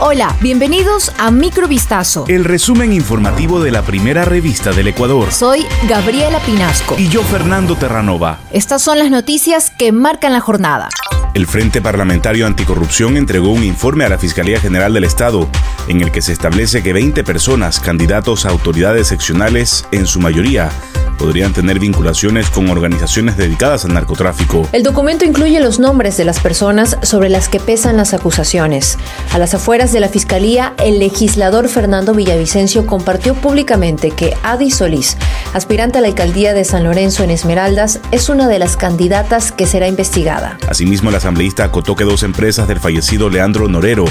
Hola, bienvenidos a Microvistazo. El resumen informativo de la primera revista del Ecuador. Soy Gabriela Pinasco. Y yo, Fernando Terranova. Estas son las noticias que marcan la jornada. El Frente Parlamentario Anticorrupción entregó un informe a la Fiscalía General del Estado en el que se establece que 20 personas, candidatos a autoridades seccionales, en su mayoría, podrían tener vinculaciones con organizaciones dedicadas al narcotráfico. El documento incluye los nombres de las personas sobre las que pesan las acusaciones. A las afueras de la Fiscalía, el legislador Fernando Villavicencio compartió públicamente que Adi Solís, aspirante a la alcaldía de San Lorenzo en Esmeraldas, es una de las candidatas que será investigada. Asimismo, el asambleísta acotó que dos empresas del fallecido Leandro Norero,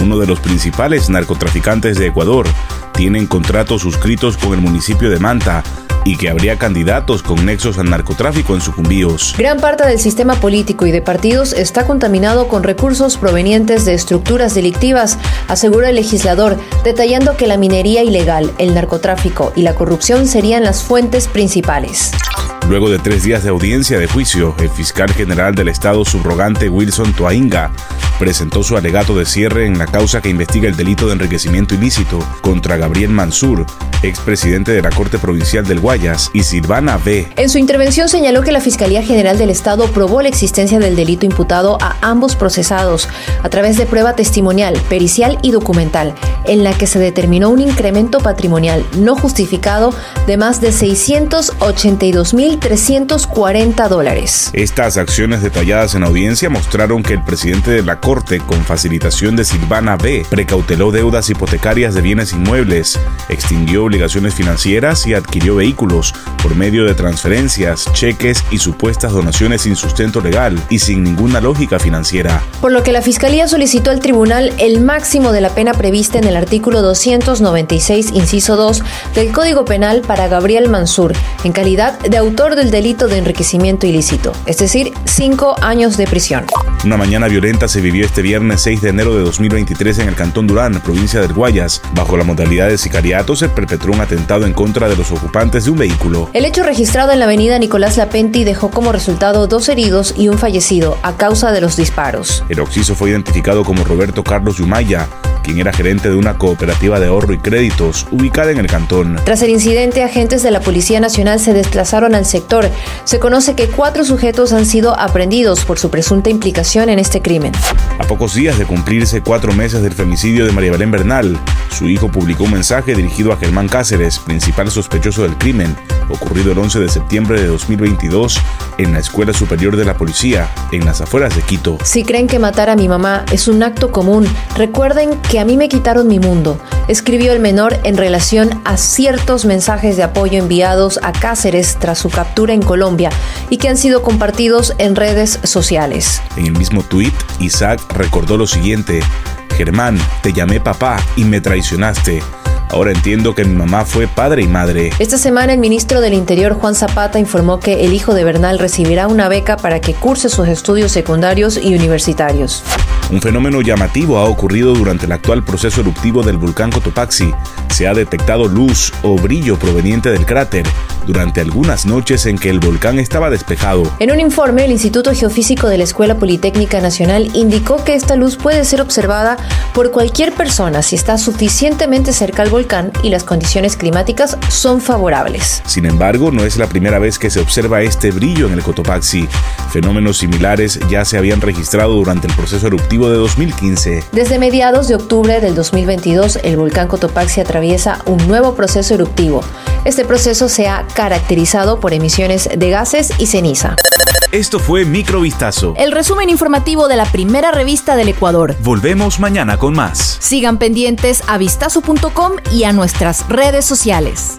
uno de los principales narcotraficantes de Ecuador, tienen contratos suscritos con el municipio de Manta y que habría candidatos con nexos al narcotráfico en sucumbíos. Gran parte del sistema político y de partidos está contaminado con recursos provenientes de estructuras delictivas, asegura el legislador, detallando que la minería ilegal, el narcotráfico y la corrupción serían las fuentes principales. Luego de tres días de audiencia de juicio, el fiscal general del Estado subrogante Wilson Toainga presentó su alegato de cierre en la causa que investiga el delito de enriquecimiento ilícito contra Gabriel Mansur, expresidente de la Corte Provincial del Guayas, y Silvana B. En su intervención señaló que la Fiscalía General del Estado probó la existencia del delito imputado a ambos procesados a través de prueba testimonial, pericial y documental, en la que se determinó un incremento patrimonial no justificado de más de 682.340 dólares. Estas acciones detalladas en audiencia mostraron que el presidente de la Corte, con facilitación de Silvana B., precauteló deudas hipotecarias de bienes inmuebles, extinguió obligaciones financieras y adquirió vehículos por medio de transferencias, cheques y supuestas donaciones sin sustento legal y sin ninguna lógica financiera. Por lo que la Fiscalía solicitó al tribunal el máximo de la pena prevista en el artículo 296, inciso 2 del Código Penal para Gabriel Mansur, en calidad de autor del delito de enriquecimiento ilícito, es decir, cinco años de prisión. Una mañana violenta se vivió este viernes 6 de enero de 2023 en el Cantón Durán, provincia del Guayas. Bajo la modalidad de sicariato se perpetró un atentado en contra de los ocupantes de un vehículo. El hecho registrado en la avenida Nicolás Lapenti dejó como resultado dos heridos y un fallecido a causa de los disparos. El occiso fue identificado como Roberto Carlos Yumaya, quien era gerente de una cooperativa de ahorro y créditos ubicada en el cantón. Tras el incidente, agentes de la Policía Nacional se desplazaron al sector. Se conoce que cuatro sujetos han sido aprendidos por su presunta implicación en este crimen. A pocos días de cumplirse cuatro meses del femicidio de María Belén Bernal, su hijo publicó un mensaje dirigido a Germán Cáceres, principal sospechoso del crimen, ocurrido el 11 de septiembre de 2022 en la Escuela Superior de la Policía, en las afueras de Quito. Si creen que matar a mi mamá es un acto común, recuerden que a mí me quitaron mi mundo, escribió el menor en relación a ciertos mensajes de apoyo enviados a Cáceres tras su captura en Colombia y que han sido compartidos en redes sociales. En el mismo tuit, Isaac recordó lo siguiente, Germán, te llamé papá y me traicionaste. Ahora entiendo que mi mamá fue padre y madre. Esta semana el ministro del Interior Juan Zapata informó que el hijo de Bernal recibirá una beca para que curse sus estudios secundarios y universitarios. Un fenómeno llamativo ha ocurrido durante el actual proceso eruptivo del volcán Cotopaxi. Se ha detectado luz o brillo proveniente del cráter durante algunas noches en que el volcán estaba despejado. En un informe, el Instituto Geofísico de la Escuela Politécnica Nacional indicó que esta luz puede ser observada por cualquier persona si está suficientemente cerca al volcán y las condiciones climáticas son favorables. Sin embargo, no es la primera vez que se observa este brillo en el Cotopaxi. Fenómenos similares ya se habían registrado durante el proceso eruptivo de 2015. Desde mediados de octubre del 2022, el volcán Cotopaxi atraviesa un nuevo proceso eruptivo. Este proceso se ha caracterizado por emisiones de gases y ceniza. Esto fue Microvistazo. El resumen informativo de la primera revista del Ecuador. Volvemos mañana con más. Sigan pendientes a vistazo.com y a nuestras redes sociales.